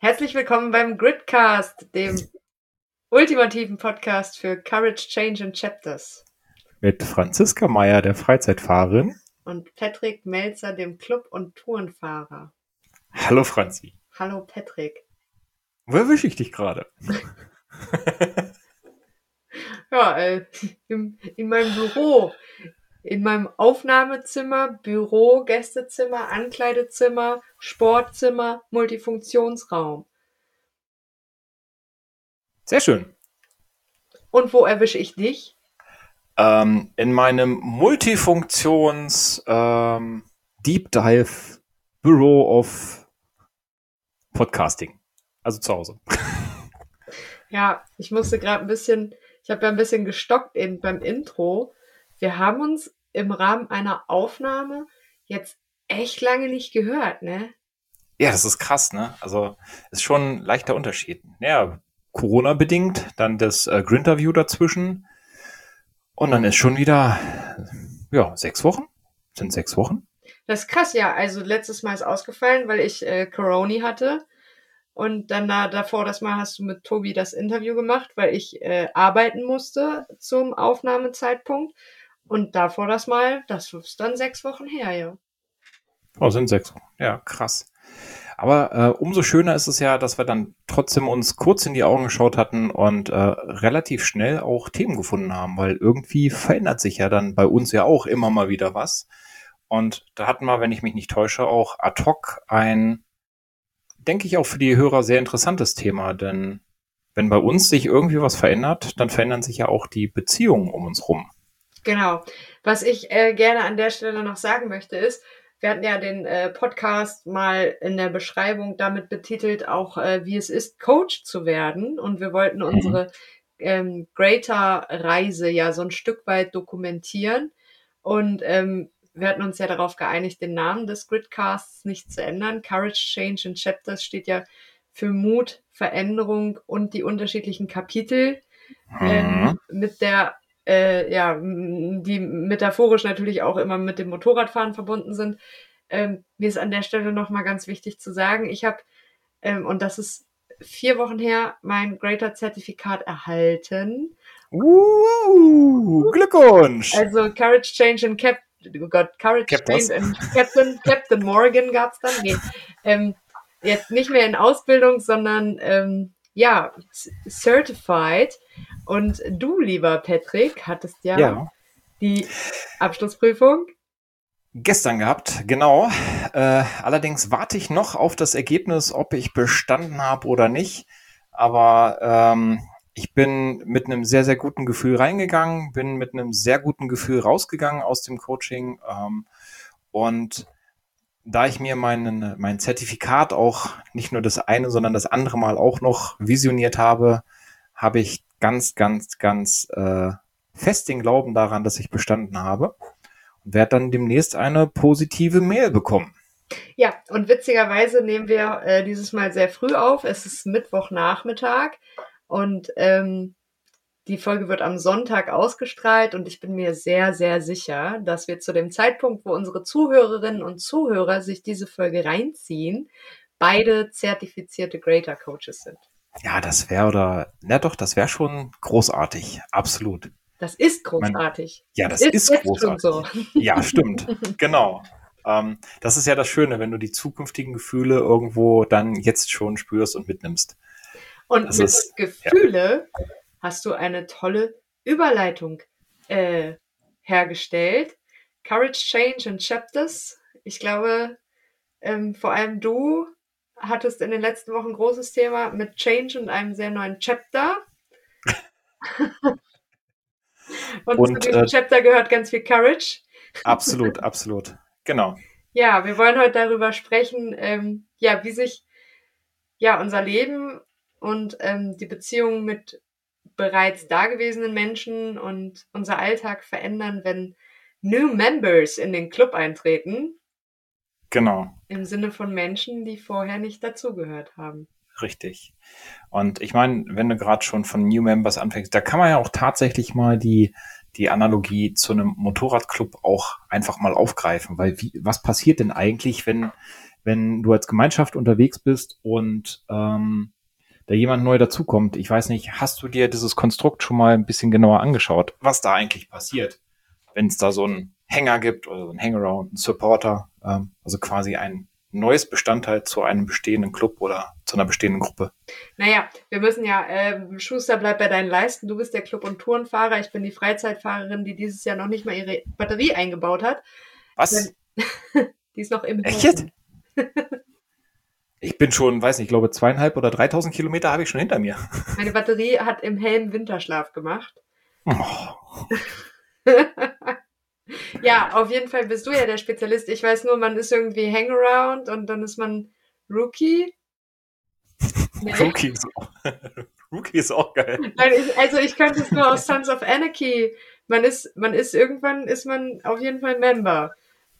Herzlich willkommen beim Gridcast, dem ultimativen Podcast für Courage, Change and Chapters. Mit Franziska Meyer, der Freizeitfahrerin. Und Patrick Melzer, dem Club- und Tourenfahrer. Hallo Franzi. Hallo Patrick. Wo erwische ich dich gerade? ja, äh, in, in meinem Büro in meinem Aufnahmezimmer, Büro, Gästezimmer, Ankleidezimmer, Sportzimmer, Multifunktionsraum. Sehr schön. Und wo erwische ich dich? Ähm, in meinem Multifunktions ähm, Deep Dive Bureau of Podcasting. Also zu Hause. Ja, ich musste gerade ein bisschen, ich habe ja ein bisschen gestockt eben beim Intro. Wir haben uns im Rahmen einer Aufnahme jetzt echt lange nicht gehört, ne? Ja, das ist krass, ne? Also ist schon ein leichter Unterschied. Ja, Corona-bedingt, dann das äh, Grinterview dazwischen und dann ist schon wieder, ja, sechs Wochen? Sind sechs Wochen? Das ist krass, ja. Also letztes Mal ist ausgefallen, weil ich äh, Corona hatte. Und dann da, davor das Mal hast du mit Tobi das Interview gemacht, weil ich äh, arbeiten musste zum Aufnahmezeitpunkt. Und davor das mal, das ist dann sechs Wochen her, ja. Oh, sind sechs Wochen. Ja, krass. Aber äh, umso schöner ist es ja, dass wir dann trotzdem uns kurz in die Augen geschaut hatten und äh, relativ schnell auch Themen gefunden haben, weil irgendwie verändert sich ja dann bei uns ja auch immer mal wieder was. Und da hatten wir, wenn ich mich nicht täusche, auch ad hoc ein, denke ich auch für die Hörer sehr interessantes Thema, denn wenn bei uns sich irgendwie was verändert, dann verändern sich ja auch die Beziehungen um uns rum. Genau. Was ich äh, gerne an der Stelle noch sagen möchte ist, wir hatten ja den äh, Podcast mal in der Beschreibung damit betitelt, auch äh, wie es ist, Coach zu werden. Und wir wollten mhm. unsere ähm, Greater-Reise ja so ein Stück weit dokumentieren. Und ähm, wir hatten uns ja darauf geeinigt, den Namen des Gridcasts nicht zu ändern. Courage, Change and Chapters steht ja für Mut, Veränderung und die unterschiedlichen Kapitel ähm, mhm. mit der äh, ja, die metaphorisch natürlich auch immer mit dem Motorradfahren verbunden sind. Ähm, mir ist an der Stelle nochmal ganz wichtig zu sagen, ich habe, ähm, und das ist vier Wochen her, mein Greater-Zertifikat erhalten. Uh, Glückwunsch! Also Courage Change and Cap oh Gott, Courage Change and Captain, Captain Morgan gab's dann. Nee, ähm, jetzt nicht mehr in Ausbildung, sondern ähm, ja, certified. Und du, lieber Patrick, hattest ja, ja. die Abschlussprüfung Gestern gehabt, genau. Äh, allerdings warte ich noch auf das Ergebnis, ob ich bestanden habe oder nicht. Aber ähm, ich bin mit einem sehr, sehr guten Gefühl reingegangen, bin mit einem sehr guten Gefühl rausgegangen aus dem Coaching. Ähm, und da ich mir meinen, mein Zertifikat auch nicht nur das eine, sondern das andere Mal auch noch visioniert habe, habe ich ganz, ganz, ganz äh, fest den Glauben daran, dass ich bestanden habe und werde dann demnächst eine positive Mail bekommen. Ja, und witzigerweise nehmen wir äh, dieses Mal sehr früh auf. Es ist Mittwochnachmittag und ähm, die Folge wird am Sonntag ausgestrahlt und ich bin mir sehr, sehr sicher, dass wir zu dem Zeitpunkt, wo unsere Zuhörerinnen und Zuhörer sich diese Folge reinziehen, beide zertifizierte Greater Coaches sind. Ja, das wäre oder, na doch, das wäre schon großartig. Absolut. Das ist großartig. Mein, ja, das ist, ist großartig. So. Ja, stimmt. genau. Ähm, das ist ja das Schöne, wenn du die zukünftigen Gefühle irgendwo dann jetzt schon spürst und mitnimmst. Und das mit ist, Gefühle ja hast du eine tolle Überleitung äh, hergestellt. Courage, Change and Chapters. Ich glaube, ähm, vor allem du hattest in den letzten Wochen ein großes Thema mit Change und einem sehr neuen Chapter. und, und, zu diesem äh, Chapter gehört ganz viel Courage. absolut, absolut. Genau. Ja, wir wollen heute darüber sprechen, ähm, ja, wie sich ja unser Leben und ähm, die Beziehung mit bereits dagewesenen Menschen und unser Alltag verändern, wenn New Members in den Club eintreten. Genau. Im Sinne von Menschen, die vorher nicht dazugehört haben. Richtig. Und ich meine, wenn du gerade schon von New Members anfängst, da kann man ja auch tatsächlich mal die, die Analogie zu einem Motorradclub auch einfach mal aufgreifen, weil wie, was passiert denn eigentlich, wenn, wenn du als Gemeinschaft unterwegs bist und ähm, da jemand neu dazukommt. Ich weiß nicht, hast du dir dieses Konstrukt schon mal ein bisschen genauer angeschaut, was da eigentlich passiert, wenn es da so einen Hänger gibt oder so einen Hangaround, einen Supporter, ähm, also quasi ein neues Bestandteil zu einem bestehenden Club oder zu einer bestehenden Gruppe? Naja, wir müssen ja, äh, Schuster bleibt bei deinen Leisten. Du bist der Club- und Tourenfahrer. Ich bin die Freizeitfahrerin, die dieses Jahr noch nicht mal ihre Batterie eingebaut hat. Was? die ist noch im Echt jetzt? Ich bin schon, weiß nicht, ich glaube zweieinhalb oder dreitausend Kilometer habe ich schon hinter mir. Meine Batterie hat im Helm Winterschlaf gemacht. Oh. ja, auf jeden Fall bist du ja der Spezialist. Ich weiß nur, man ist irgendwie Hangaround und dann ist man Rookie. Nee. Rookie, ist auch, Rookie ist auch geil. Also ich könnte es nur aus Sons of Anarchy. Man ist, man ist irgendwann ist man auf jeden Fall Member.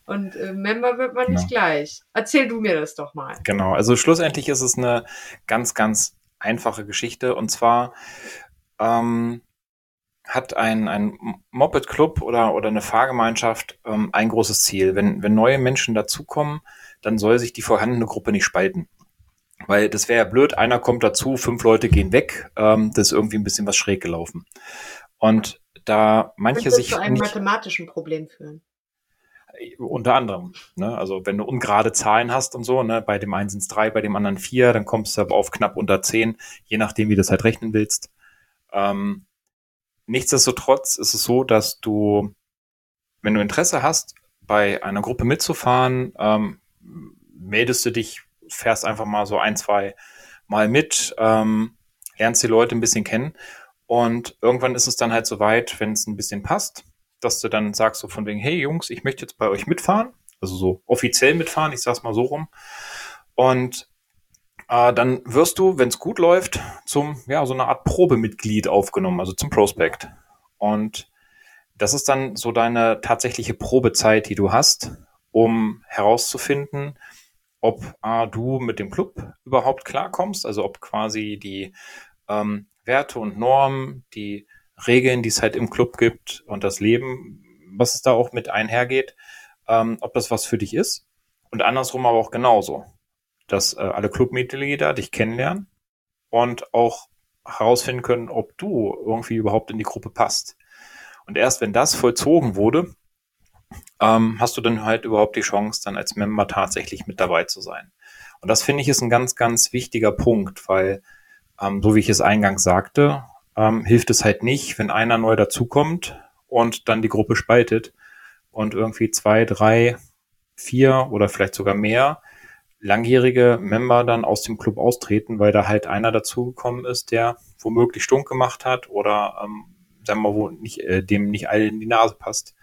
Und äh, Member wird man nicht ja. gleich. Erzähl du mir das doch mal. Genau, also schlussendlich ist es eine ganz, ganz einfache Geschichte. Und zwar ähm, hat ein, ein Moped-Club oder, oder eine Fahrgemeinschaft ähm, ein großes Ziel. Wenn, wenn neue Menschen dazukommen, dann soll sich die vorhandene Gruppe nicht spalten. Weil das wäre ja blöd, einer kommt dazu, fünf Leute gehen weg, ähm, das ist irgendwie ein bisschen was schräg gelaufen. Und da manche sich. zu einem nicht, mathematischen Problem führen. Unter anderem. Ne? Also wenn du ungerade Zahlen hast und so, ne? bei dem einen sind es drei, bei dem anderen vier, dann kommst du aber auf knapp unter zehn, je nachdem, wie du das halt rechnen willst. Ähm, nichtsdestotrotz ist es so, dass du, wenn du Interesse hast, bei einer Gruppe mitzufahren, ähm, meldest du dich, fährst einfach mal so ein, zwei Mal mit, ähm, lernst die Leute ein bisschen kennen und irgendwann ist es dann halt so weit, wenn es ein bisschen passt, dass du dann sagst so von wegen, hey Jungs, ich möchte jetzt bei euch mitfahren, also so offiziell mitfahren, ich sag's mal so rum. Und äh, dann wirst du, wenn es gut läuft, zum, ja, so eine Art Probemitglied aufgenommen, also zum Prospect. Und das ist dann so deine tatsächliche Probezeit, die du hast, um herauszufinden, ob äh, du mit dem Club überhaupt klarkommst, also ob quasi die ähm, Werte und Normen, die Regeln, die es halt im Club gibt und das Leben, was es da auch mit einhergeht, ähm, ob das was für dich ist. Und andersrum aber auch genauso, dass äh, alle Clubmitglieder dich kennenlernen und auch herausfinden können, ob du irgendwie überhaupt in die Gruppe passt. Und erst wenn das vollzogen wurde, ähm, hast du dann halt überhaupt die Chance, dann als Member tatsächlich mit dabei zu sein. Und das finde ich ist ein ganz, ganz wichtiger Punkt, weil, ähm, so wie ich es eingangs sagte, ähm, hilft es halt nicht, wenn einer neu dazukommt und dann die Gruppe spaltet und irgendwie zwei, drei, vier oder vielleicht sogar mehr langjährige Member dann aus dem Club austreten, weil da halt einer dazugekommen ist, der womöglich stunk gemacht hat oder ähm, sagen wir mal, wo nicht, äh, dem nicht all in die Nase passt.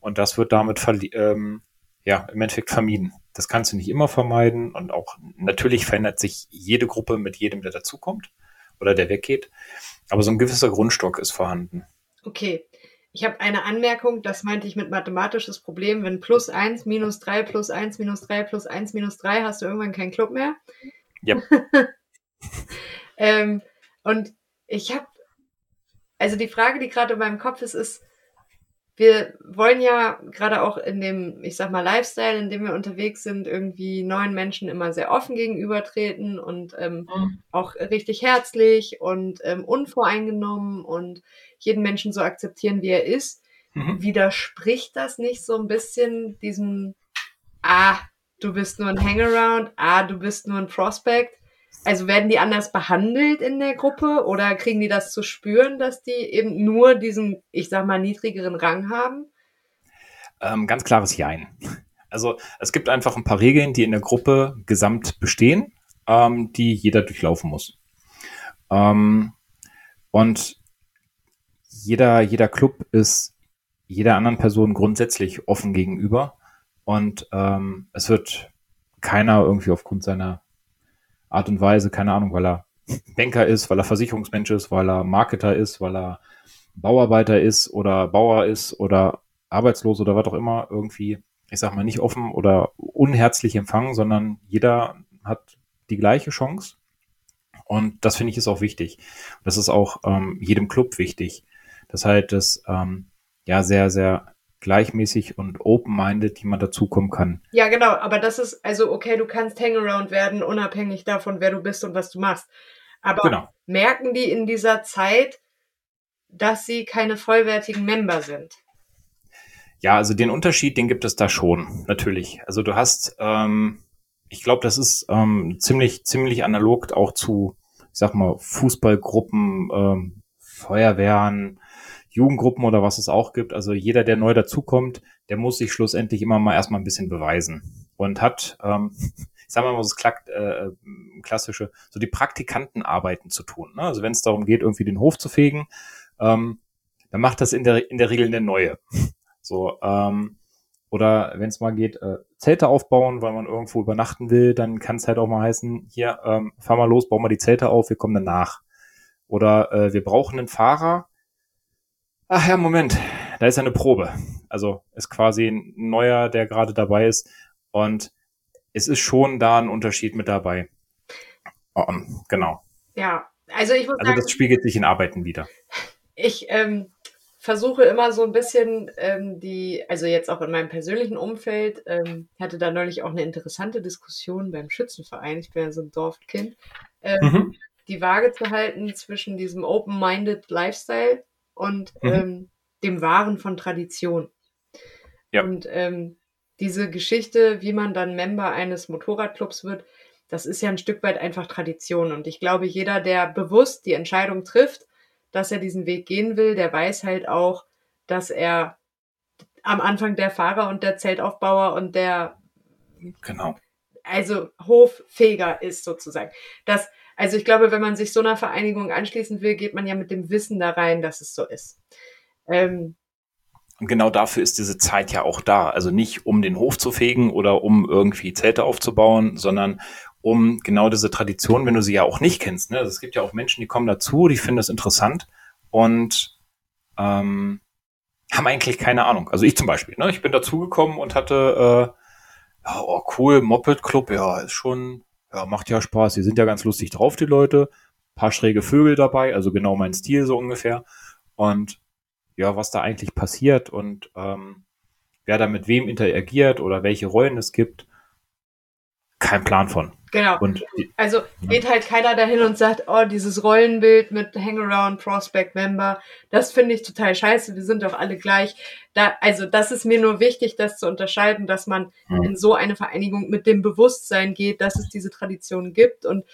Und das wird damit ähm, ja im Endeffekt vermieden. Das kannst du nicht immer vermeiden und auch natürlich verändert sich jede Gruppe mit jedem, der dazukommt oder der weggeht. Aber so ein gewisser Grundstock ist vorhanden. Okay. Ich habe eine Anmerkung, das meinte ich mit mathematisches Problem. Wenn plus eins minus drei plus eins minus drei plus eins minus drei hast du irgendwann keinen Club mehr. Ja. ähm, und ich habe, also die Frage, die gerade in meinem Kopf ist, ist, wir wollen ja gerade auch in dem, ich sag mal, Lifestyle, in dem wir unterwegs sind, irgendwie neuen Menschen immer sehr offen gegenübertreten und ähm, mhm. auch richtig herzlich und ähm, unvoreingenommen und jeden Menschen so akzeptieren, wie er ist. Mhm. Widerspricht das nicht so ein bisschen diesem, ah, du bist nur ein Hangaround, ah, du bist nur ein Prospect? Also werden die anders behandelt in der Gruppe oder kriegen die das zu spüren, dass die eben nur diesen, ich sag mal, niedrigeren Rang haben? Ähm, ganz klares Jein. Also es gibt einfach ein paar Regeln, die in der Gruppe gesamt bestehen, ähm, die jeder durchlaufen muss. Ähm, und jeder, jeder Club ist jeder anderen Person grundsätzlich offen gegenüber. Und ähm, es wird keiner irgendwie aufgrund seiner Art und Weise, keine Ahnung, weil er Banker ist, weil er Versicherungsmensch ist, weil er Marketer ist, weil er Bauarbeiter ist oder Bauer ist oder arbeitslos oder was auch immer, irgendwie, ich sag mal, nicht offen oder unherzlich empfangen, sondern jeder hat die gleiche Chance. Und das finde ich ist auch wichtig. Das ist auch ähm, jedem Club wichtig. Das halt das ähm, ja sehr, sehr gleichmäßig und open-minded, die man dazukommen kann. Ja, genau, aber das ist, also okay, du kannst Hangaround werden, unabhängig davon, wer du bist und was du machst. Aber genau. merken die in dieser Zeit, dass sie keine vollwertigen Member sind? Ja, also den Unterschied, den gibt es da schon, natürlich. Also du hast, ähm, ich glaube, das ist ähm, ziemlich, ziemlich analog auch zu, ich sag mal, Fußballgruppen, ähm, Feuerwehren, Jugendgruppen oder was es auch gibt. Also jeder, der neu dazukommt, der muss sich schlussendlich immer mal erstmal ein bisschen beweisen und hat, ähm, ich sag mal, was klackt, äh, klassische, so die Praktikantenarbeiten zu tun. Ne? Also wenn es darum geht, irgendwie den Hof zu fegen, ähm, dann macht das in der, in der Regel der Neue. So, ähm, oder wenn es mal geht, äh, Zelte aufbauen, weil man irgendwo übernachten will, dann kann es halt auch mal heißen, hier, ähm, fahr mal los, bau mal die Zelte auf, wir kommen danach. Oder äh, wir brauchen einen Fahrer. Ach ja, Moment, da ist eine Probe. Also ist quasi ein neuer, der gerade dabei ist. Und es ist schon da ein Unterschied mit dabei. Oh, genau. Ja, also ich muss Also sagen, das spiegelt sich in Arbeiten wieder. Ich ähm, versuche immer so ein bisschen ähm, die, also jetzt auch in meinem persönlichen Umfeld, ähm, hatte da neulich auch eine interessante Diskussion beim Schützenverein, ich bin ja so ein Dorfkind, ähm, mhm. die Waage zu halten zwischen diesem open-minded Lifestyle und mhm. ähm, dem Wahren von Tradition. Ja. Und ähm, diese Geschichte, wie man dann Member eines Motorradclubs wird, das ist ja ein Stück weit einfach Tradition. Und ich glaube, jeder, der bewusst die Entscheidung trifft, dass er diesen Weg gehen will, der weiß halt auch, dass er am Anfang der Fahrer und der Zeltaufbauer und der genau. also Hoffeger ist sozusagen. Das, also ich glaube, wenn man sich so einer Vereinigung anschließen will, geht man ja mit dem Wissen da rein, dass es so ist. Ähm, und genau dafür ist diese Zeit ja auch da. Also nicht um den Hof zu fegen oder um irgendwie Zelte aufzubauen, sondern um genau diese Tradition, wenn du sie ja auch nicht kennst. Ne? Also es gibt ja auch Menschen, die kommen dazu, die finden das interessant und ähm, haben eigentlich keine Ahnung. Also ich zum Beispiel. Ne? Ich bin dazugekommen und hatte, äh, oh cool, Moped Club, ja, ist schon, ja, macht ja Spaß. Die sind ja ganz lustig drauf, die Leute. Paar schräge Vögel dabei, also genau mein Stil so ungefähr. Und ja, was da eigentlich passiert und ähm, wer da mit wem interagiert oder welche Rollen es gibt, kein Plan von. Genau. Und, also geht halt keiner dahin und sagt, oh, dieses Rollenbild mit Hangaround, Prospect, Member, das finde ich total scheiße, wir sind doch alle gleich. Da, also das ist mir nur wichtig, das zu unterscheiden, dass man mhm. in so eine Vereinigung mit dem Bewusstsein geht, dass es diese Tradition gibt und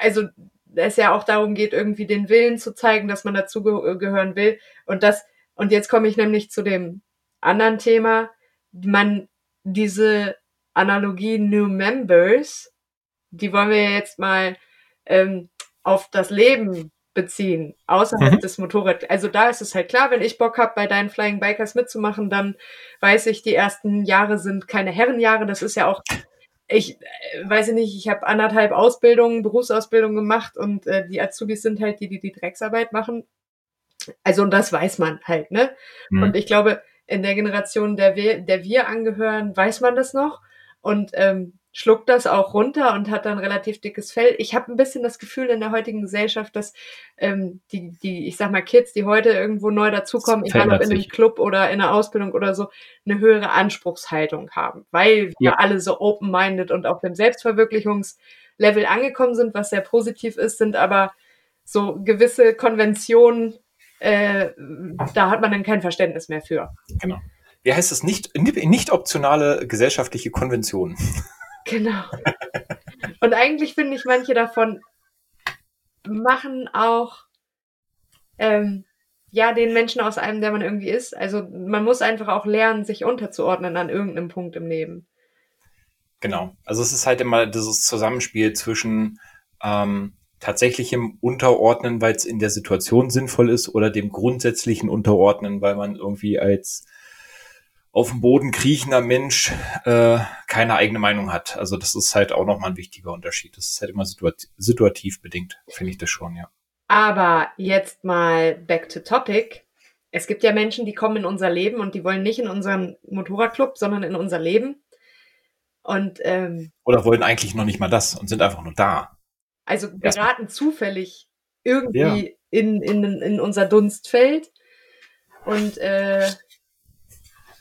also es ja auch darum geht, irgendwie den Willen zu zeigen, dass man dazu gehören will. Und das, und jetzt komme ich nämlich zu dem anderen Thema. Man, diese Analogie New Members, die wollen wir jetzt mal ähm, auf das Leben beziehen, außerhalb mhm. des Motorrad. Also da ist es halt klar, wenn ich Bock habe, bei deinen Flying Bikers mitzumachen, dann weiß ich, die ersten Jahre sind keine Herrenjahre. Das ist ja auch, ich äh, weiß nicht, ich habe anderthalb Ausbildungen, Berufsausbildung gemacht und äh, die Azubis sind halt die, die die Drecksarbeit machen. Also und das weiß man halt, ne? Mhm. Und ich glaube, in der Generation, der wir, der wir angehören, weiß man das noch und ähm, schluckt das auch runter und hat dann relativ dickes Fell. Ich habe ein bisschen das Gefühl in der heutigen Gesellschaft, dass ähm, die, die, ich sag mal, Kids, die heute irgendwo neu dazukommen, egal ob in einem Club oder in einer Ausbildung oder so, eine höhere Anspruchshaltung haben, weil wir ja. alle so open-minded und auf dem Selbstverwirklichungslevel angekommen sind, was sehr positiv ist, sind aber so gewisse Konventionen, äh, da hat man dann kein Verständnis mehr für. Genau wie heißt es, nicht, nicht optionale gesellschaftliche Konventionen. Genau. Und eigentlich finde ich, manche davon machen auch ähm, ja den Menschen aus einem, der man irgendwie ist. Also man muss einfach auch lernen, sich unterzuordnen an irgendeinem Punkt im Leben. Genau. Also es ist halt immer dieses Zusammenspiel zwischen ähm, tatsächlichem Unterordnen, weil es in der Situation sinnvoll ist, oder dem grundsätzlichen Unterordnen, weil man irgendwie als auf dem Boden kriechender Mensch äh, keine eigene Meinung hat. Also das ist halt auch nochmal ein wichtiger Unterschied. Das ist halt immer situat situativ bedingt, finde ich das schon, ja. Aber jetzt mal back to topic. Es gibt ja Menschen, die kommen in unser Leben und die wollen nicht in unseren Motorradclub, sondern in unser Leben. Und ähm, oder wollen eigentlich noch nicht mal das und sind einfach nur da. Also geraten zufällig irgendwie ja. in, in, in unser Dunstfeld und äh,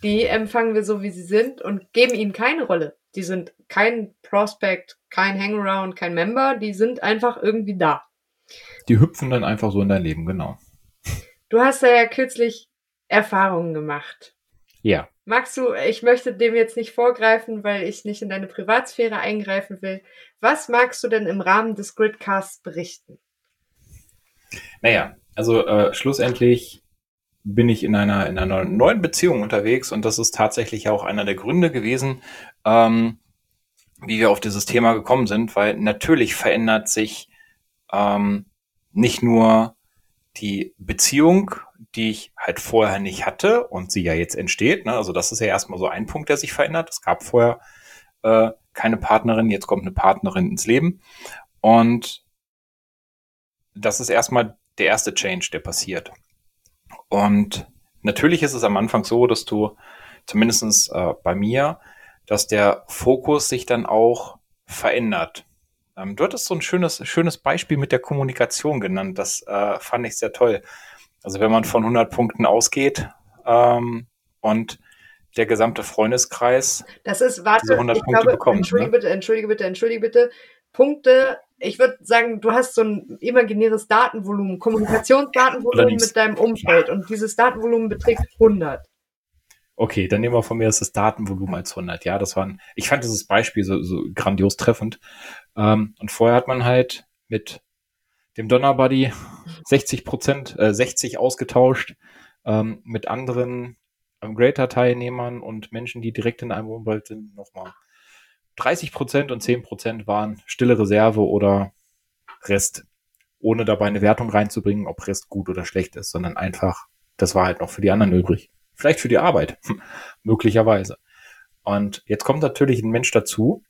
die empfangen wir so, wie sie sind und geben ihnen keine Rolle. Die sind kein Prospect, kein Hangaround, kein Member, die sind einfach irgendwie da. Die hüpfen dann einfach so in dein Leben, genau. Du hast ja kürzlich Erfahrungen gemacht. Ja. Magst du, ich möchte dem jetzt nicht vorgreifen, weil ich nicht in deine Privatsphäre eingreifen will. Was magst du denn im Rahmen des Gridcasts berichten? Naja, also äh, schlussendlich bin ich in einer, in einer neuen Beziehung unterwegs und das ist tatsächlich auch einer der Gründe gewesen, ähm, wie wir auf dieses Thema gekommen sind, weil natürlich verändert sich ähm, nicht nur die Beziehung, die ich halt vorher nicht hatte und sie ja jetzt entsteht. Ne? Also das ist ja erstmal so ein Punkt, der sich verändert. Es gab vorher äh, keine Partnerin, jetzt kommt eine Partnerin ins Leben. Und das ist erstmal der erste Change, der passiert. Und natürlich ist es am Anfang so, dass du zumindestens äh, bei mir, dass der Fokus sich dann auch verändert. Ähm, du hattest so ein schönes, schönes Beispiel mit der Kommunikation genannt. Das äh, fand ich sehr toll. Also wenn man von 100 Punkten ausgeht ähm, und der gesamte Freundeskreis das ist, warte, diese 100 Punkte glaube, bekommt. Entschuldige ne? bitte, entschuldige bitte, entschuldige bitte. Punkte, ich würde sagen, du hast so ein imaginäres Datenvolumen, Kommunikationsdatenvolumen mit deinem Umfeld und dieses Datenvolumen beträgt 100. Okay, dann nehmen wir von mir das, Datenvolumen als 100. Ja, das waren, ich fand dieses Beispiel so, so grandios treffend. Ähm, und vorher hat man halt mit dem Donnerbuddy 60 Prozent, äh, 60 ausgetauscht, ähm, mit anderen ähm, Greater-Teilnehmern und Menschen, die direkt in einem Umwelt sind, nochmal 30 Prozent und 10 Prozent waren stille Reserve oder Rest, ohne dabei eine Wertung reinzubringen, ob Rest gut oder schlecht ist, sondern einfach, das war halt noch für die anderen übrig. Vielleicht für die Arbeit, möglicherweise. Und jetzt kommt natürlich ein Mensch dazu,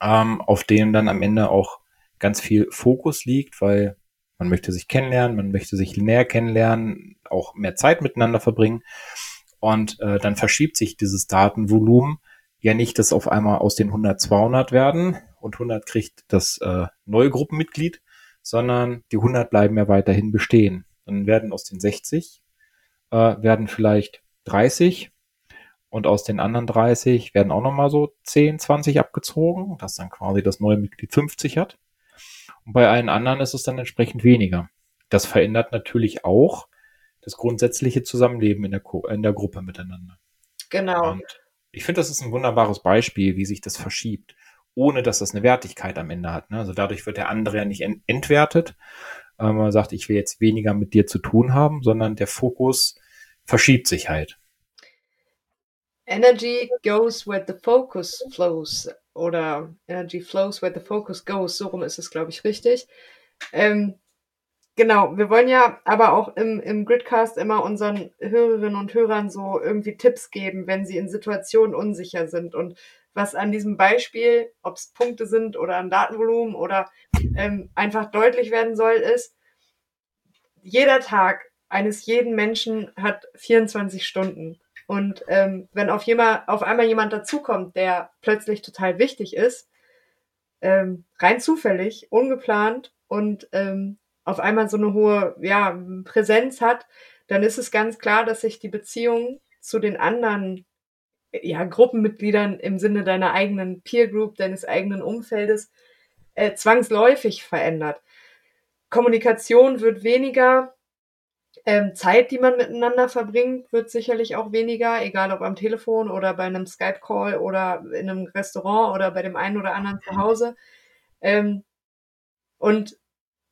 ähm, auf dem dann am Ende auch ganz viel Fokus liegt, weil man möchte sich kennenlernen, man möchte sich näher kennenlernen, auch mehr Zeit miteinander verbringen. Und äh, dann verschiebt sich dieses Datenvolumen ja nicht, dass auf einmal aus den 100 200 werden und 100 kriegt das äh, neue Gruppenmitglied, sondern die 100 bleiben ja weiterhin bestehen. Dann werden aus den 60 äh, werden vielleicht 30 und aus den anderen 30 werden auch nochmal so 10, 20 abgezogen, dass dann quasi das neue Mitglied 50 hat. Und bei allen anderen ist es dann entsprechend weniger. Das verändert natürlich auch das grundsätzliche Zusammenleben in der, Ko in der Gruppe miteinander. Genau. Und ich finde, das ist ein wunderbares Beispiel, wie sich das verschiebt, ohne dass das eine Wertigkeit am Ende hat. Ne? Also dadurch wird der andere ja nicht ent entwertet. Äh, man sagt, ich will jetzt weniger mit dir zu tun haben, sondern der Fokus verschiebt sich halt. Energy goes where the focus flows. Oder Energy flows where the focus goes. So rum ist es, glaube ich, richtig. Ähm, genau, wir wollen ja aber auch im, im Gridcast immer unseren Hörerinnen und Hörern so irgendwie Tipps geben, wenn sie in Situationen unsicher sind. Und was an diesem Beispiel, ob es Punkte sind oder ein Datenvolumen oder ähm, einfach deutlich werden soll, ist, jeder Tag eines jeden Menschen hat 24 Stunden. Und ähm, wenn auf, jemand, auf einmal jemand dazukommt, der plötzlich total wichtig ist, ähm, rein zufällig, ungeplant und ähm, auf einmal so eine hohe ja, Präsenz hat, dann ist es ganz klar, dass sich die Beziehung zu den anderen ja, Gruppenmitgliedern im Sinne deiner eigenen Peer Group, deines eigenen Umfeldes äh, zwangsläufig verändert. Kommunikation wird weniger, ähm, Zeit, die man miteinander verbringt, wird sicherlich auch weniger, egal ob am Telefon oder bei einem Skype-Call oder in einem Restaurant oder bei dem einen oder anderen zu Hause. Ähm, und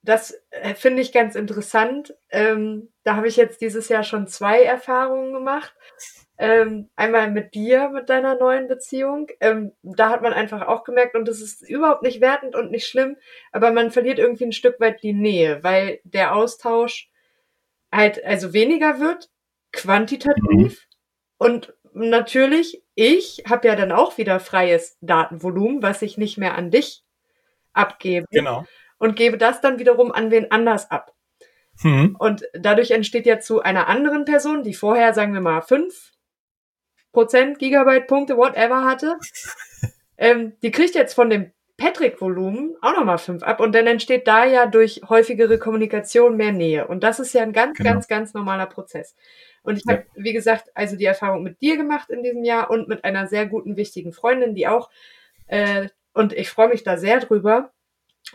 das äh, finde ich ganz interessant. Ähm, da habe ich jetzt dieses Jahr schon zwei Erfahrungen gemacht. Ähm, einmal mit dir, mit deiner neuen Beziehung. Ähm, da hat man einfach auch gemerkt, und das ist überhaupt nicht wertend und nicht schlimm, aber man verliert irgendwie ein Stück weit die Nähe, weil der Austausch halt also weniger wird, quantitativ. Mhm. Und natürlich, ich habe ja dann auch wieder freies Datenvolumen, was ich nicht mehr an dich abgebe Genau. Und gebe das dann wiederum an wen anders ab. Mhm. Und dadurch entsteht ja zu einer anderen Person, die vorher, sagen wir mal, fünf Prozent Gigabyte Punkte, whatever hatte, ähm, die kriegt jetzt von dem Patrick-Volumen auch nochmal fünf ab und dann entsteht da ja durch häufigere Kommunikation mehr Nähe. Und das ist ja ein ganz, genau. ganz, ganz normaler Prozess. Und ich ja. habe, wie gesagt, also die Erfahrung mit dir gemacht in diesem Jahr und mit einer sehr guten, wichtigen Freundin, die auch, äh, und ich freue mich da sehr drüber,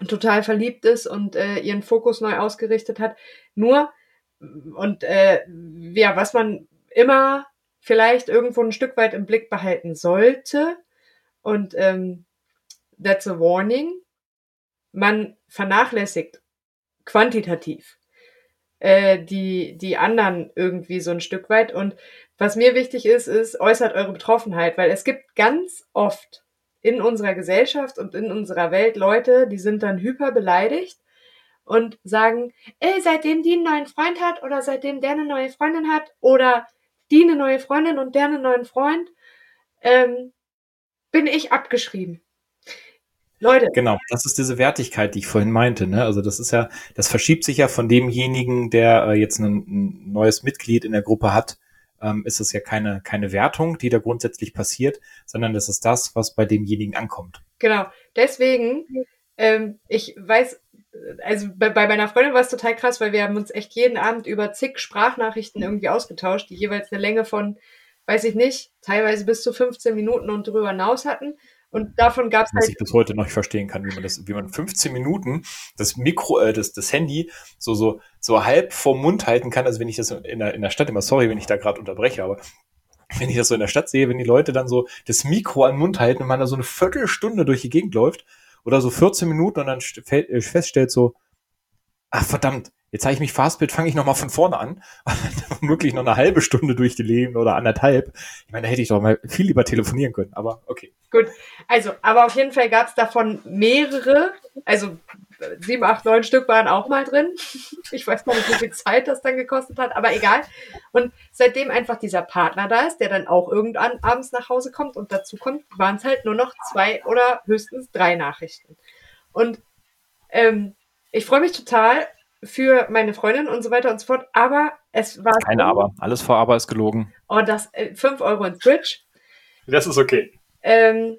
total verliebt ist und äh, ihren Fokus neu ausgerichtet hat. Nur, und äh, ja, was man immer vielleicht irgendwo ein Stück weit im Blick behalten sollte, und ähm, that's a warning, man vernachlässigt quantitativ äh, die, die anderen irgendwie so ein Stück weit. Und was mir wichtig ist, ist, äußert eure Betroffenheit, weil es gibt ganz oft in unserer Gesellschaft und in unserer Welt Leute, die sind dann hyper beleidigt und sagen, ey, seitdem die einen neuen Freund hat oder seitdem der eine neue Freundin hat oder die eine neue Freundin und der einen neuen Freund, ähm, bin ich abgeschrieben. Leute. Genau, das ist diese Wertigkeit, die ich vorhin meinte. Ne? Also das ist ja, das verschiebt sich ja von demjenigen, der äh, jetzt ein, ein, neues Mitglied in der Gruppe hat, ähm, ist es ja keine, keine Wertung, die da grundsätzlich passiert, sondern das ist das, was bei demjenigen ankommt. Genau, deswegen, ähm, ich weiß, also bei, bei meiner Freundin war es total krass, weil wir haben uns echt jeden Abend über zig Sprachnachrichten irgendwie ausgetauscht, die jeweils eine Länge von, weiß ich nicht, teilweise bis zu 15 Minuten und darüber hinaus hatten. Und davon gab es halt. Was ich bis heute noch nicht verstehen kann, wie man das, wie man 15 Minuten das Mikro, äh, das, das Handy so, so, so halb vorm Mund halten kann. Also wenn ich das in der, in der Stadt immer, sorry, wenn ich da gerade unterbreche, aber wenn ich das so in der Stadt sehe, wenn die Leute dann so das Mikro an den Mund halten und man da so eine Viertelstunde durch die Gegend läuft oder so 14 Minuten und dann äh, feststellt so, ach verdammt, jetzt habe ich mich Fastbild, fange ich nochmal von vorne an, wirklich noch eine halbe Stunde durch die Leben oder anderthalb. Ich meine, da hätte ich doch mal viel lieber telefonieren können, aber okay. Gut, also, aber auf jeden Fall gab es davon mehrere, also sieben, acht, neun Stück waren auch mal drin. Ich weiß gar nicht, wie viel Zeit das dann gekostet hat, aber egal. Und seitdem einfach dieser Partner da ist, der dann auch irgendwann abends nach Hause kommt und dazu kommt, waren es halt nur noch zwei oder höchstens drei Nachrichten. Und ähm, ich freue mich total für meine Freundin und so weiter und so fort, aber es war. Keine so, Aber. Alles vor Aber ist gelogen. Und oh, das äh, 5 Euro ins Bridge. Das ist okay. Ähm,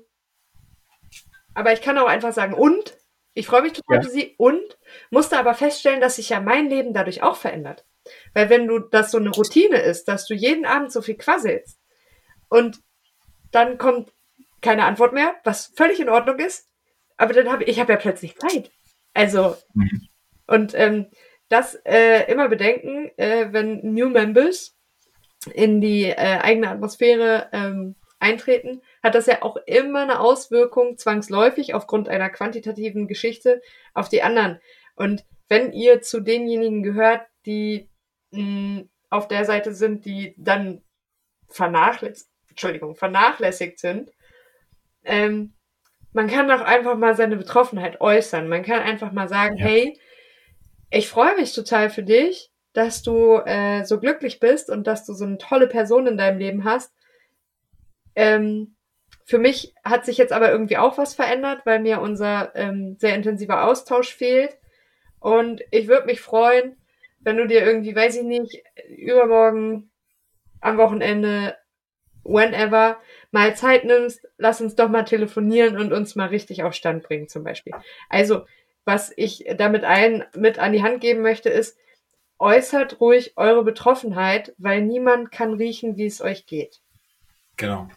aber ich kann auch einfach sagen, und ich freue mich total ja. für sie und musste aber feststellen, dass sich ja mein Leben dadurch auch verändert. Weil wenn du das so eine Routine ist, dass du jeden Abend so viel quasselst und dann kommt keine Antwort mehr, was völlig in Ordnung ist, aber dann habe ich habe ja plötzlich Zeit. Also mhm. Und ähm, das äh, immer bedenken, äh, wenn New Members in die äh, eigene Atmosphäre ähm, eintreten, hat das ja auch immer eine Auswirkung zwangsläufig aufgrund einer quantitativen Geschichte auf die anderen. Und wenn ihr zu denjenigen gehört, die mh, hm, auf der Seite sind, die dann vernachlässigt, Entschuldigung, vernachlässigt sind, ähm, man kann doch einfach mal seine Betroffenheit äußern. Man kann einfach mal sagen, ja. hey, ich freue mich total für dich, dass du äh, so glücklich bist und dass du so eine tolle Person in deinem Leben hast. Ähm, für mich hat sich jetzt aber irgendwie auch was verändert, weil mir unser ähm, sehr intensiver Austausch fehlt. Und ich würde mich freuen, wenn du dir irgendwie, weiß ich nicht, übermorgen am Wochenende, whenever, mal Zeit nimmst, lass uns doch mal telefonieren und uns mal richtig auf Stand bringen, zum Beispiel. Also, was ich damit allen mit an die Hand geben möchte, ist, äußert ruhig eure Betroffenheit, weil niemand kann riechen, wie es euch geht. Genau.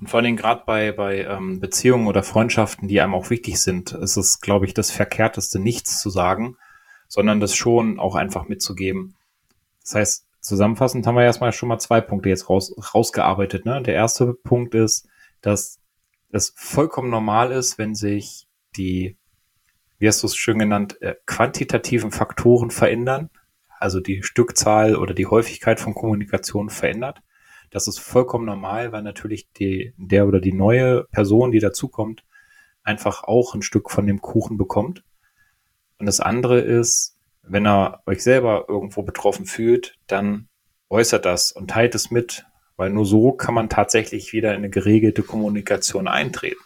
Und vor allen Dingen gerade bei, bei ähm, Beziehungen oder Freundschaften, die einem auch wichtig sind, ist es, glaube ich, das Verkehrteste, nichts zu sagen, sondern das schon auch einfach mitzugeben. Das heißt, zusammenfassend haben wir erstmal schon mal zwei Punkte jetzt raus, rausgearbeitet. Ne? Der erste Punkt ist, dass es vollkommen normal ist, wenn sich die, wie hast du es schön genannt, äh, quantitativen Faktoren verändern, also die Stückzahl oder die Häufigkeit von Kommunikation verändert das ist vollkommen normal, weil natürlich die, der oder die neue Person, die dazukommt, einfach auch ein Stück von dem Kuchen bekommt. Und das andere ist, wenn er euch selber irgendwo betroffen fühlt, dann äußert das und teilt es mit, weil nur so kann man tatsächlich wieder in eine geregelte Kommunikation eintreten.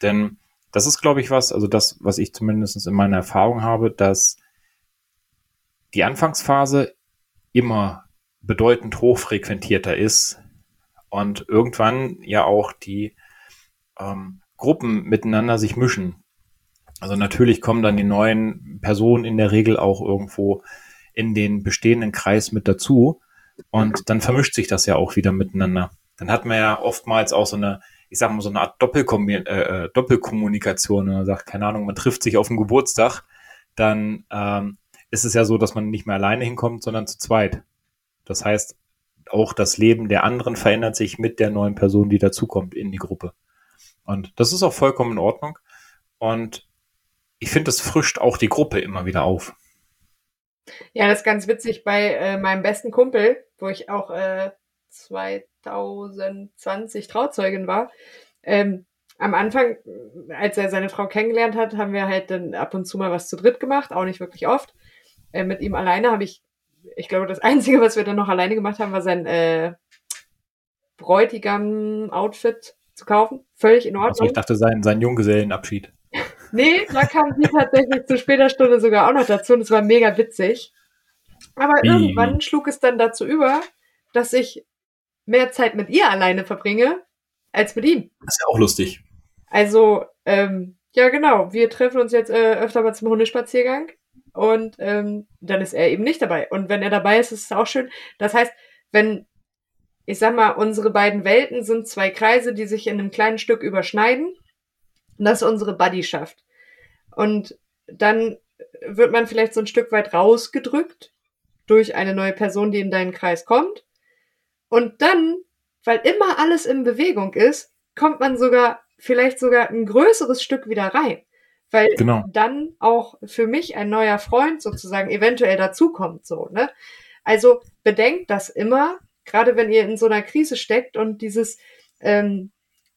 Denn das ist, glaube ich, was, also das, was ich zumindest in meiner Erfahrung habe, dass die Anfangsphase immer bedeutend hochfrequentierter ist und irgendwann ja auch die ähm, Gruppen miteinander sich mischen. Also natürlich kommen dann die neuen Personen in der Regel auch irgendwo in den bestehenden Kreis mit dazu. Und dann vermischt sich das ja auch wieder miteinander. Dann hat man ja oftmals auch so eine, ich sag mal, so eine Art Doppelkom äh, äh, Doppelkommunikation. Man sagt, keine Ahnung, man trifft sich auf dem Geburtstag, dann ähm, ist es ja so, dass man nicht mehr alleine hinkommt, sondern zu zweit. Das heißt, auch das Leben der anderen verändert sich mit der neuen Person, die dazukommt in die Gruppe. Und das ist auch vollkommen in Ordnung. Und ich finde, das frischt auch die Gruppe immer wieder auf. Ja, das ist ganz witzig bei äh, meinem besten Kumpel, wo ich auch äh, 2020 Trauzeugin war. Ähm, am Anfang, als er seine Frau kennengelernt hat, haben wir halt dann ab und zu mal was zu dritt gemacht, auch nicht wirklich oft. Äh, mit ihm alleine habe ich, ich glaube, das Einzige, was wir dann noch alleine gemacht haben, war sein äh, Bräutigam-Outfit zu kaufen. Völlig in Ordnung. Also ich dachte, sein, sein Junggesellenabschied. Nee, da kam sie tatsächlich zu später Stunde sogar auch noch dazu und es war mega witzig. Aber Wie? irgendwann schlug es dann dazu über, dass ich mehr Zeit mit ihr alleine verbringe als mit ihm. Das ist ja auch lustig. Also, ähm, ja genau, wir treffen uns jetzt äh, öfter mal zum Hundespaziergang und ähm, dann ist er eben nicht dabei. Und wenn er dabei ist, ist es auch schön. Das heißt, wenn, ich sag mal, unsere beiden Welten sind zwei Kreise, die sich in einem kleinen Stück überschneiden und das ist unsere Buddyschaft. Und dann wird man vielleicht so ein Stück weit rausgedrückt durch eine neue Person, die in deinen Kreis kommt. Und dann, weil immer alles in Bewegung ist, kommt man sogar, vielleicht sogar ein größeres Stück wieder rein. Weil genau. dann auch für mich ein neuer Freund sozusagen eventuell dazukommt, so, ne? Also bedenkt das immer, gerade wenn ihr in so einer Krise steckt und dieses, ähm,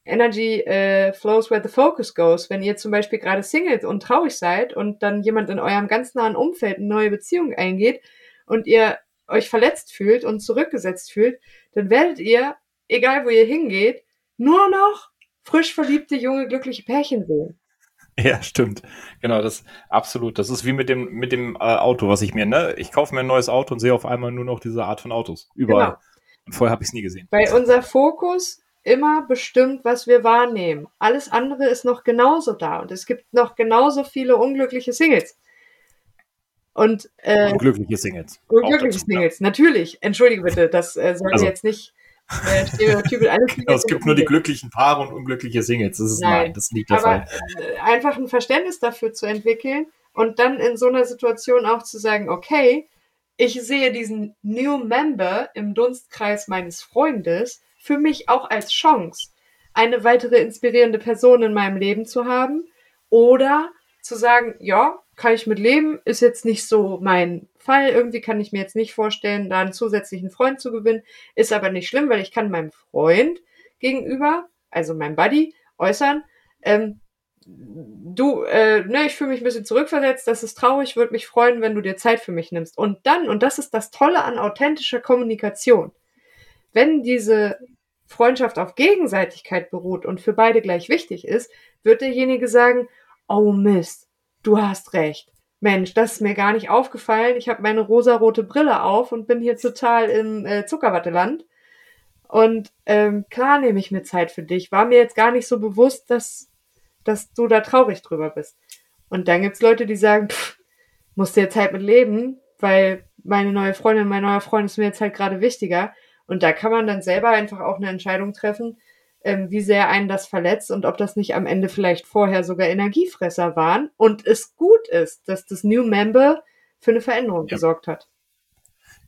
Energy äh, flows where the focus goes. Wenn ihr zum Beispiel gerade Single und traurig seid und dann jemand in eurem ganz nahen Umfeld eine neue Beziehung eingeht und ihr euch verletzt fühlt und zurückgesetzt fühlt, dann werdet ihr, egal wo ihr hingeht, nur noch frisch verliebte, junge, glückliche Pärchen sehen. Ja, stimmt. Genau, das absolut. Das ist wie mit dem mit dem äh, Auto, was ich mir, ne? Ich kaufe mir ein neues Auto und sehe auf einmal nur noch diese Art von Autos überall. Genau. Und vorher habe ich es nie gesehen. Weil unser Fokus immer bestimmt, was wir wahrnehmen. Alles andere ist noch genauso da und es gibt noch genauso viele unglückliche Singles. Und äh, unglückliche Singles. Unglückliche dazu, Singles, ja. natürlich. Entschuldige bitte, das äh, sollte also, jetzt nicht äh, Stereotype alles. genau, es gibt nur die glücklichen Paare und unglückliche Singles. Das ist nein, nein das liegt der Aber, Fall. Äh, einfach ein Verständnis dafür zu entwickeln und dann in so einer Situation auch zu sagen, okay, ich sehe diesen New Member im Dunstkreis meines Freundes für mich auch als Chance, eine weitere inspirierende Person in meinem Leben zu haben oder zu sagen, ja, kann ich mit leben, ist jetzt nicht so mein Fall. Irgendwie kann ich mir jetzt nicht vorstellen, da einen zusätzlichen Freund zu gewinnen. Ist aber nicht schlimm, weil ich kann meinem Freund gegenüber, also meinem Buddy, äußern, ähm, du, äh, ne, ich fühle mich ein bisschen zurückversetzt, das ist traurig, würde mich freuen, wenn du dir Zeit für mich nimmst. Und dann, und das ist das Tolle an authentischer Kommunikation, wenn diese Freundschaft auf Gegenseitigkeit beruht und für beide gleich wichtig ist, wird derjenige sagen, oh Mist, du hast recht. Mensch, das ist mir gar nicht aufgefallen. Ich habe meine rosarote Brille auf und bin hier total im äh, Zuckerwatteland. Und ähm, klar nehme ich mir Zeit für dich. War mir jetzt gar nicht so bewusst, dass, dass du da traurig drüber bist. Und dann gibt's Leute, die sagen, pff, musst du jetzt halt mit leben, weil meine neue Freundin, mein neuer Freund ist mir jetzt halt gerade wichtiger. Und da kann man dann selber einfach auch eine Entscheidung treffen, ähm, wie sehr einen das verletzt und ob das nicht am Ende vielleicht vorher sogar Energiefresser waren und es gut ist, dass das New Member für eine Veränderung ja. gesorgt hat.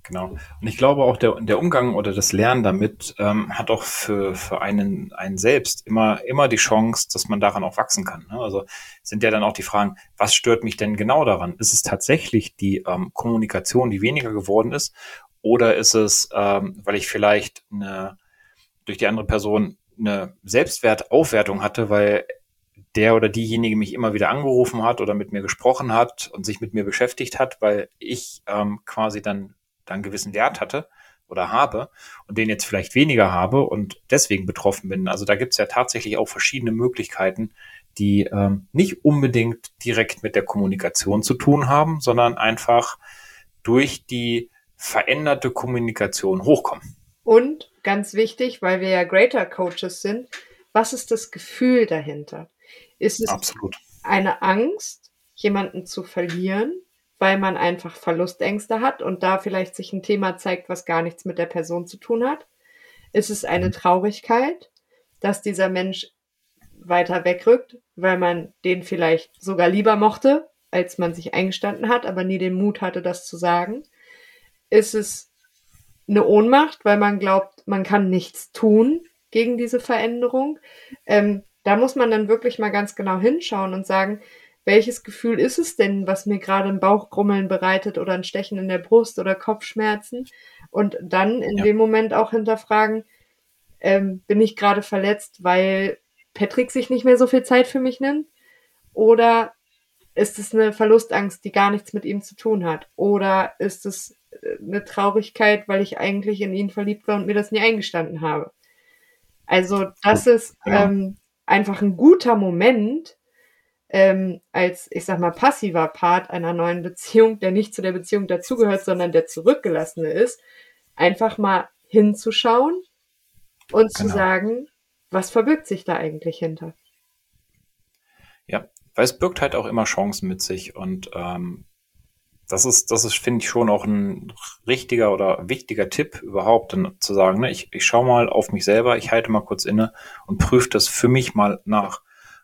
Genau. Und ich glaube auch, der, der Umgang oder das Lernen damit ähm, hat auch für, für einen, einen selbst immer, immer die Chance, dass man daran auch wachsen kann. Ne? Also sind ja dann auch die Fragen, was stört mich denn genau daran? Ist es tatsächlich die ähm, Kommunikation, die weniger geworden ist? Oder ist es, ähm, weil ich vielleicht eine, durch die andere Person eine Selbstwertaufwertung hatte, weil der oder diejenige mich immer wieder angerufen hat oder mit mir gesprochen hat und sich mit mir beschäftigt hat, weil ich ähm, quasi dann, dann gewissen Wert hatte oder habe und den jetzt vielleicht weniger habe und deswegen betroffen bin. Also da gibt es ja tatsächlich auch verschiedene Möglichkeiten, die ähm, nicht unbedingt direkt mit der Kommunikation zu tun haben, sondern einfach durch die veränderte Kommunikation hochkommen. Und ganz wichtig, weil wir ja Greater Coaches sind, was ist das Gefühl dahinter? Ist es Absolut. eine Angst, jemanden zu verlieren, weil man einfach Verlustängste hat und da vielleicht sich ein Thema zeigt, was gar nichts mit der Person zu tun hat? Ist es eine mhm. Traurigkeit, dass dieser Mensch weiter wegrückt, weil man den vielleicht sogar lieber mochte, als man sich eingestanden hat, aber nie den Mut hatte, das zu sagen? Ist es eine Ohnmacht, weil man glaubt, man kann nichts tun gegen diese Veränderung? Ähm, da muss man dann wirklich mal ganz genau hinschauen und sagen, welches Gefühl ist es denn, was mir gerade ein Bauchgrummeln bereitet oder ein Stechen in der Brust oder Kopfschmerzen? Und dann in ja. dem Moment auch hinterfragen, ähm, bin ich gerade verletzt, weil Patrick sich nicht mehr so viel Zeit für mich nimmt? Oder ist es eine Verlustangst, die gar nichts mit ihm zu tun hat? Oder ist es eine Traurigkeit, weil ich eigentlich in ihn verliebt war und mir das nie eingestanden habe? Also das ist ja. ähm, einfach ein guter Moment, ähm, als, ich sag mal, passiver Part einer neuen Beziehung, der nicht zu der Beziehung dazugehört, sondern der zurückgelassene ist, einfach mal hinzuschauen und genau. zu sagen, was verbirgt sich da eigentlich hinter? Ja, weil es birgt halt auch immer Chancen mit sich und ähm, das ist, das ist, finde ich, schon auch ein richtiger oder wichtiger Tipp überhaupt, dann zu sagen, ne, ich, ich schaue mal auf mich selber, ich halte mal kurz inne und prüfe das für mich mal nach.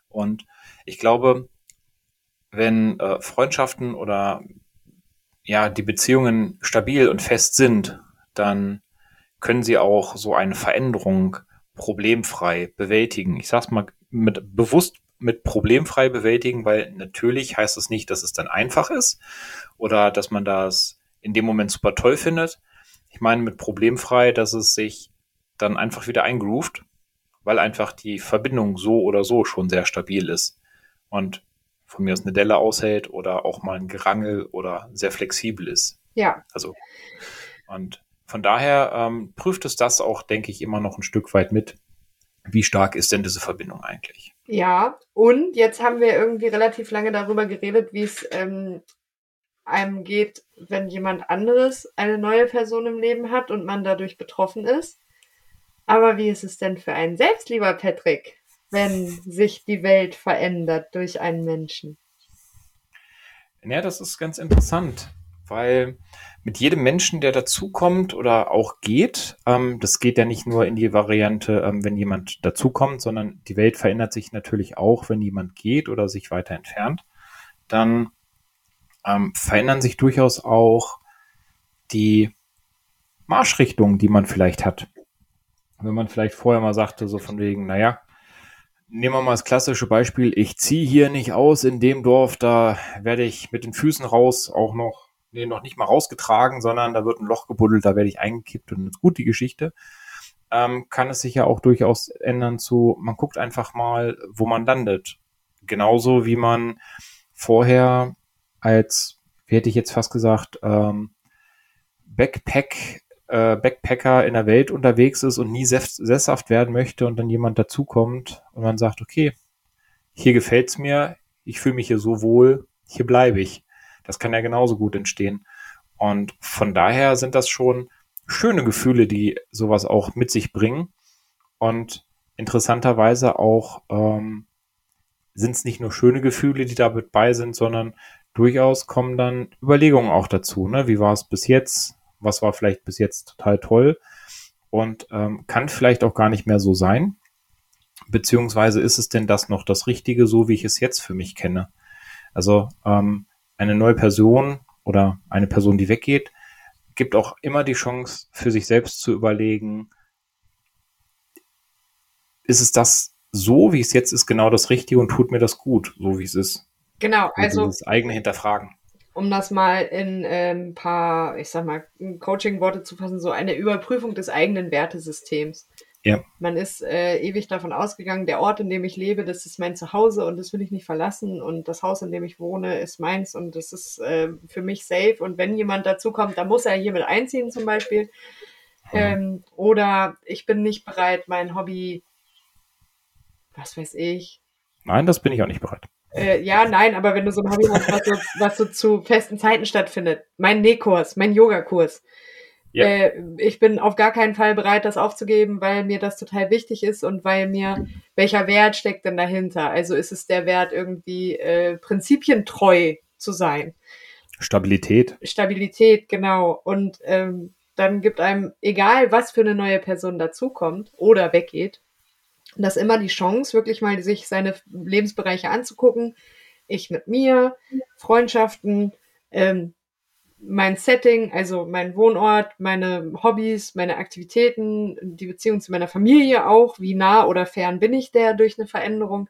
Und ich glaube, wenn äh, Freundschaften oder ja, die Beziehungen stabil und fest sind, dann können sie auch so eine Veränderung problemfrei bewältigen. Ich sag's mal mit bewusst mit problemfrei bewältigen, weil natürlich heißt es das nicht, dass es dann einfach ist oder dass man das in dem Moment super toll findet. Ich meine mit problemfrei, dass es sich dann einfach wieder eingroovt, weil einfach die Verbindung so oder so schon sehr stabil ist und von mir aus eine Delle aushält oder auch mal ein Gerangel oder sehr flexibel ist. Ja. Also und von daher ähm, prüft es das auch, denke ich, immer noch ein Stück weit mit. Wie stark ist denn diese Verbindung eigentlich? Ja, und jetzt haben wir irgendwie relativ lange darüber geredet, wie es ähm, einem geht, wenn jemand anderes eine neue Person im Leben hat und man dadurch betroffen ist. Aber wie ist es denn für einen selbst, lieber Patrick? wenn sich die Welt verändert durch einen Menschen? Ja, das ist ganz interessant, weil mit jedem Menschen, der dazukommt oder auch geht, ähm, das geht ja nicht nur in die Variante, ähm, wenn jemand dazukommt, sondern die Welt verändert sich natürlich auch, wenn jemand geht oder sich weiter entfernt, dann ähm, verändern sich durchaus auch die Marschrichtungen, die man vielleicht hat. Wenn man vielleicht vorher mal sagte, so von wegen, naja, Nehmen wir mal das klassische Beispiel. Ich ziehe hier nicht aus in dem Dorf, da werde ich mit den Füßen raus auch noch, nee, noch nicht mal rausgetragen, sondern da wird ein Loch gebuddelt, da werde ich eingekippt und ist gut die Geschichte. Ähm, kann es sich ja auch durchaus ändern zu, man guckt einfach mal, wo man landet. Genauso wie man vorher als, wie hätte ich jetzt fast gesagt, ähm, Backpack äh, Backpacker in der Welt unterwegs ist und nie sesshaft werden möchte und dann jemand dazukommt und man sagt, okay, hier gefällt's mir, ich fühle mich hier so wohl, hier bleibe ich. Das kann ja genauso gut entstehen. Und von daher sind das schon schöne Gefühle, die sowas auch mit sich bringen. Und interessanterweise auch ähm, sind es nicht nur schöne Gefühle, die damit bei sind, sondern durchaus kommen dann Überlegungen auch dazu. Ne? Wie war es bis jetzt? was war vielleicht bis jetzt total toll und ähm, kann vielleicht auch gar nicht mehr so sein. Beziehungsweise ist es denn das noch das Richtige, so wie ich es jetzt für mich kenne? Also ähm, eine neue Person oder eine Person, die weggeht, gibt auch immer die Chance für sich selbst zu überlegen, ist es das so, wie es jetzt ist, genau das Richtige und tut mir das gut, so wie es ist? Genau, also das eigene Hinterfragen um das mal in äh, ein paar, ich sag mal, Coaching-Worte zu fassen, so eine Überprüfung des eigenen Wertesystems. Ja. Man ist äh, ewig davon ausgegangen, der Ort, in dem ich lebe, das ist mein Zuhause und das will ich nicht verlassen und das Haus, in dem ich wohne, ist meins und das ist äh, für mich safe und wenn jemand dazukommt, dann muss er hier mit einziehen zum Beispiel. Ähm, oder ich bin nicht bereit, mein Hobby, was weiß ich. Nein, das bin ich auch nicht bereit. Äh, ja, nein, aber wenn du so ein Hobby hast, was so, was so zu festen Zeiten stattfindet, mein Nähkurs, mein Yogakurs, Ja. Äh, ich bin auf gar keinen Fall bereit, das aufzugeben, weil mir das total wichtig ist und weil mir, welcher Wert steckt denn dahinter? Also ist es der Wert, irgendwie äh, prinzipientreu zu sein? Stabilität. Stabilität, genau. Und ähm, dann gibt einem, egal was für eine neue Person dazukommt oder weggeht, das immer die Chance, wirklich mal sich seine Lebensbereiche anzugucken. Ich mit mir, Freundschaften, ähm, mein Setting, also mein Wohnort, meine Hobbys, meine Aktivitäten, die Beziehung zu meiner Familie auch, wie nah oder fern bin ich der durch eine Veränderung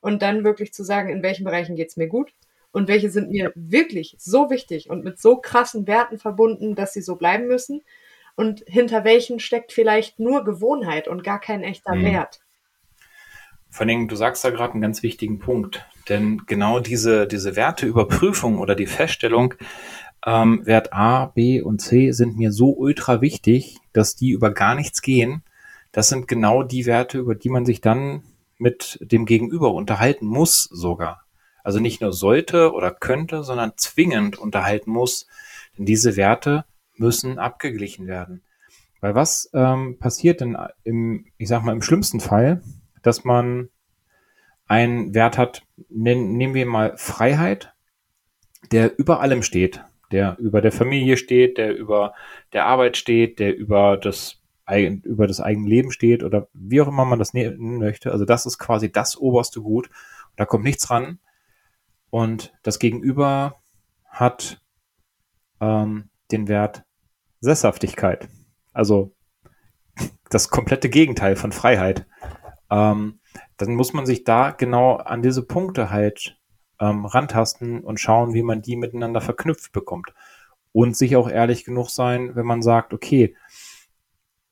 und dann wirklich zu sagen, in welchen Bereichen geht's mir gut und welche sind mir wirklich so wichtig und mit so krassen Werten verbunden, dass sie so bleiben müssen und hinter welchen steckt vielleicht nur Gewohnheit und gar kein echter mhm. Wert. Vor allem, du sagst da gerade einen ganz wichtigen Punkt, denn genau diese, diese Werteüberprüfung oder die Feststellung, ähm, Wert A, B und C sind mir so ultra wichtig, dass die über gar nichts gehen. Das sind genau die Werte, über die man sich dann mit dem Gegenüber unterhalten muss sogar. Also nicht nur sollte oder könnte, sondern zwingend unterhalten muss. Denn diese Werte müssen abgeglichen werden. Weil was ähm, passiert denn im, ich sag mal, im schlimmsten Fall, dass man einen Wert hat, nehmen wir mal Freiheit, der über allem steht der über der Familie steht, der über der Arbeit steht, der über das über das eigene Leben steht oder wie auch immer man das nennen möchte. Also das ist quasi das oberste Gut. Da kommt nichts ran. Und das Gegenüber hat ähm, den Wert Sesshaftigkeit. Also das komplette Gegenteil von Freiheit. Ähm, dann muss man sich da genau an diese Punkte halt ähm, rantasten und schauen, wie man die miteinander verknüpft bekommt. Und sich auch ehrlich genug sein, wenn man sagt, okay,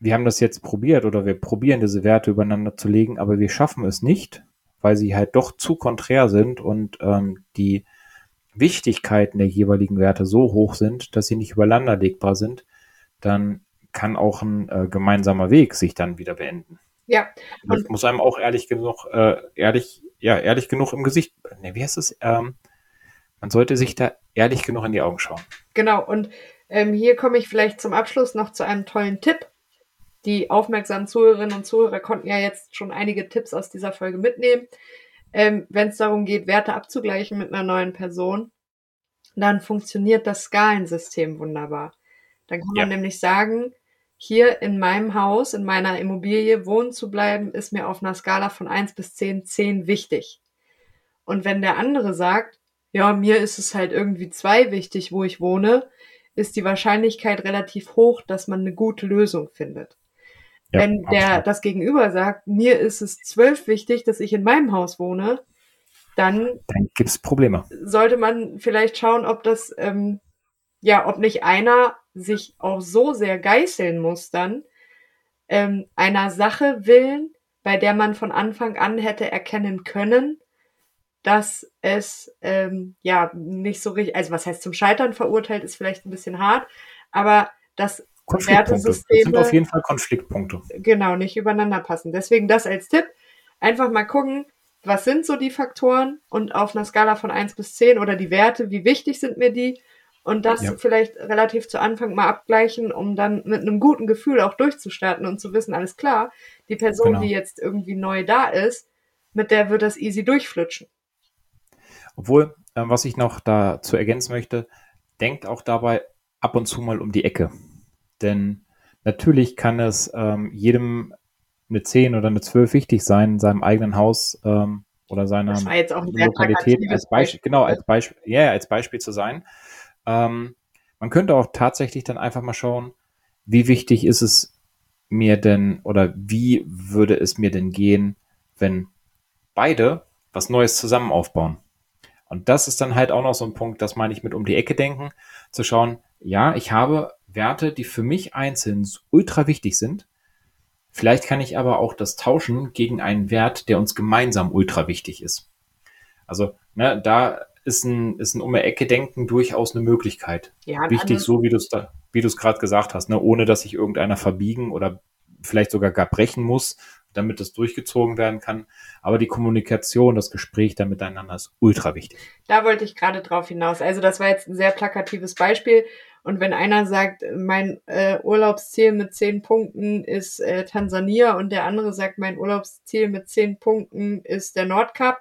wir haben das jetzt probiert oder wir probieren diese Werte übereinander zu legen, aber wir schaffen es nicht, weil sie halt doch zu konträr sind und ähm, die Wichtigkeiten der jeweiligen Werte so hoch sind, dass sie nicht übereinander legbar sind, dann kann auch ein äh, gemeinsamer Weg sich dann wieder beenden. Ja. Und das muss einem auch ehrlich genug, äh, ehrlich ja, ehrlich genug im Gesicht, ne, wie heißt es? Ähm, man sollte sich da ehrlich genug in die Augen schauen. Genau, und ähm, hier komme ich vielleicht zum Abschluss noch zu einem tollen Tipp. Die aufmerksamen Zuhörerinnen und Zuhörer konnten ja jetzt schon einige Tipps aus dieser Folge mitnehmen. Ähm, Wenn es darum geht, Werte abzugleichen mit einer neuen Person, dann funktioniert das Skalensystem wunderbar. Dann kann man nämlich sagen, hier in meinem Haus, in meiner Immobilie wohnen zu bleiben, ist mir auf einer Skala von eins bis zehn zehn wichtig. Und wenn der andere sagt, ja, mir ist es halt irgendwie zwei wichtig, wo ich wohne, ist die Wahrscheinlichkeit relativ hoch, dass man eine gute Lösung findet. Ja, wenn der absolut. das Gegenüber sagt, mir ist es zwölf wichtig, dass ich in meinem Haus wohne, dann, dann gibt es Probleme. Sollte man vielleicht schauen, ob das ähm, ja, ob nicht einer sich auch so sehr geißeln muss dann, ähm, einer Sache willen, bei der man von Anfang an hätte erkennen können, dass es ähm, ja nicht so richtig, also was heißt zum Scheitern verurteilt, ist vielleicht ein bisschen hart, aber das Wertesysteme das sind auf jeden Fall Konfliktpunkte. Genau, nicht übereinander passen. Deswegen das als Tipp. Einfach mal gucken, was sind so die Faktoren und auf einer Skala von eins bis zehn oder die Werte, wie wichtig sind mir die und das ja. vielleicht relativ zu Anfang mal abgleichen, um dann mit einem guten Gefühl auch durchzustarten und zu wissen, alles klar, die Person, genau. die jetzt irgendwie neu da ist, mit der wird das easy durchflutschen. Obwohl, äh, was ich noch dazu ergänzen möchte, denkt auch dabei ab und zu mal um die Ecke. Denn natürlich kann es ähm, jedem eine 10 oder eine 12 wichtig sein, in seinem eigenen Haus ähm, oder seiner Lokalität als Beispiel, genau, als Beispiel, ja, yeah, als Beispiel zu sein. Ähm, man könnte auch tatsächlich dann einfach mal schauen, wie wichtig ist es mir denn oder wie würde es mir denn gehen, wenn beide was Neues zusammen aufbauen. Und das ist dann halt auch noch so ein Punkt, das meine ich mit um die Ecke denken, zu schauen, ja, ich habe Werte, die für mich einzeln ultra wichtig sind. Vielleicht kann ich aber auch das tauschen gegen einen Wert, der uns gemeinsam ultra wichtig ist. Also, ne, da ist ein, ist ein um Ecke denken durchaus eine Möglichkeit. Ja, Wichtig, so wie du es da, wie du es gerade gesagt hast, ne? ohne dass sich irgendeiner verbiegen oder vielleicht sogar gar brechen muss, damit es durchgezogen werden kann. Aber die Kommunikation, das Gespräch dann miteinander ist ultra wichtig. Da wollte ich gerade drauf hinaus. Also das war jetzt ein sehr plakatives Beispiel. Und wenn einer sagt, mein äh, Urlaubsziel mit zehn Punkten ist äh, Tansania und der andere sagt, mein Urlaubsziel mit zehn Punkten ist der Nordkap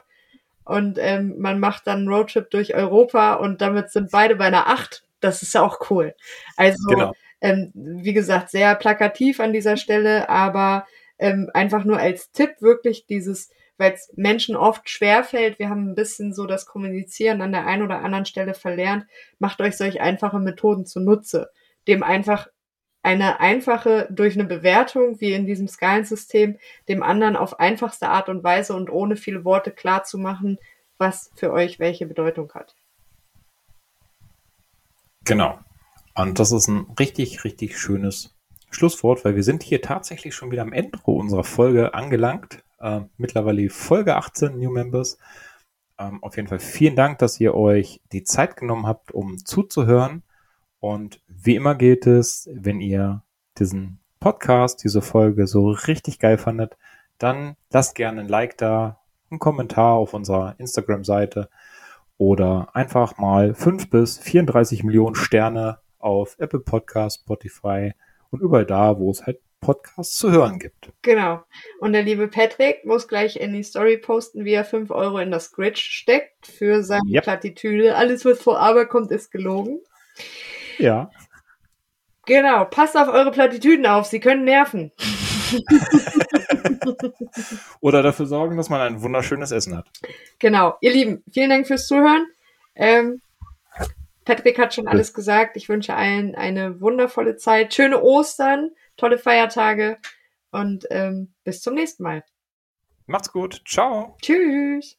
und ähm, man macht dann einen Roadtrip durch Europa und damit sind beide bei einer acht, das ist auch cool. Also, genau. ähm, wie gesagt, sehr plakativ an dieser Stelle, aber ähm, einfach nur als Tipp wirklich dieses, weil es Menschen oft schwerfällt, wir haben ein bisschen so das Kommunizieren an der einen oder anderen Stelle verlernt, macht euch solch einfache Methoden zunutze, dem einfach eine einfache durch eine Bewertung, wie in diesem Skalensystem, dem anderen auf einfachste Art und Weise und ohne viele Worte klar zu machen, was für euch welche Bedeutung hat. Genau. Und das ist ein richtig, richtig schönes Schlusswort, weil wir sind hier tatsächlich schon wieder am Ende unserer Folge angelangt. Äh, mittlerweile Folge 18 New Members. Ähm, auf jeden Fall vielen Dank, dass ihr euch die Zeit genommen habt, um zuzuhören. Und wie immer gilt es, wenn ihr diesen Podcast, diese Folge so richtig geil fandet, dann lasst gerne ein Like da, einen Kommentar auf unserer Instagram-Seite oder einfach mal 5 bis 34 Millionen Sterne auf Apple Podcast, Spotify, und überall da, wo es halt Podcasts zu hören gibt. Genau. Und der liebe Patrick muss gleich in die Story posten, wie er 5 Euro in das Grid steckt für seine yep. Plattitüde. Alles, was vor Aber kommt, ist gelogen. Ja. Genau. Passt auf eure Plattitüden auf. Sie können nerven. Oder dafür sorgen, dass man ein wunderschönes Essen hat. Genau. Ihr Lieben, vielen Dank fürs Zuhören. Ähm, Patrick hat schon alles gesagt. Ich wünsche allen eine wundervolle Zeit, schöne Ostern, tolle Feiertage und ähm, bis zum nächsten Mal. Macht's gut. Ciao. Tschüss.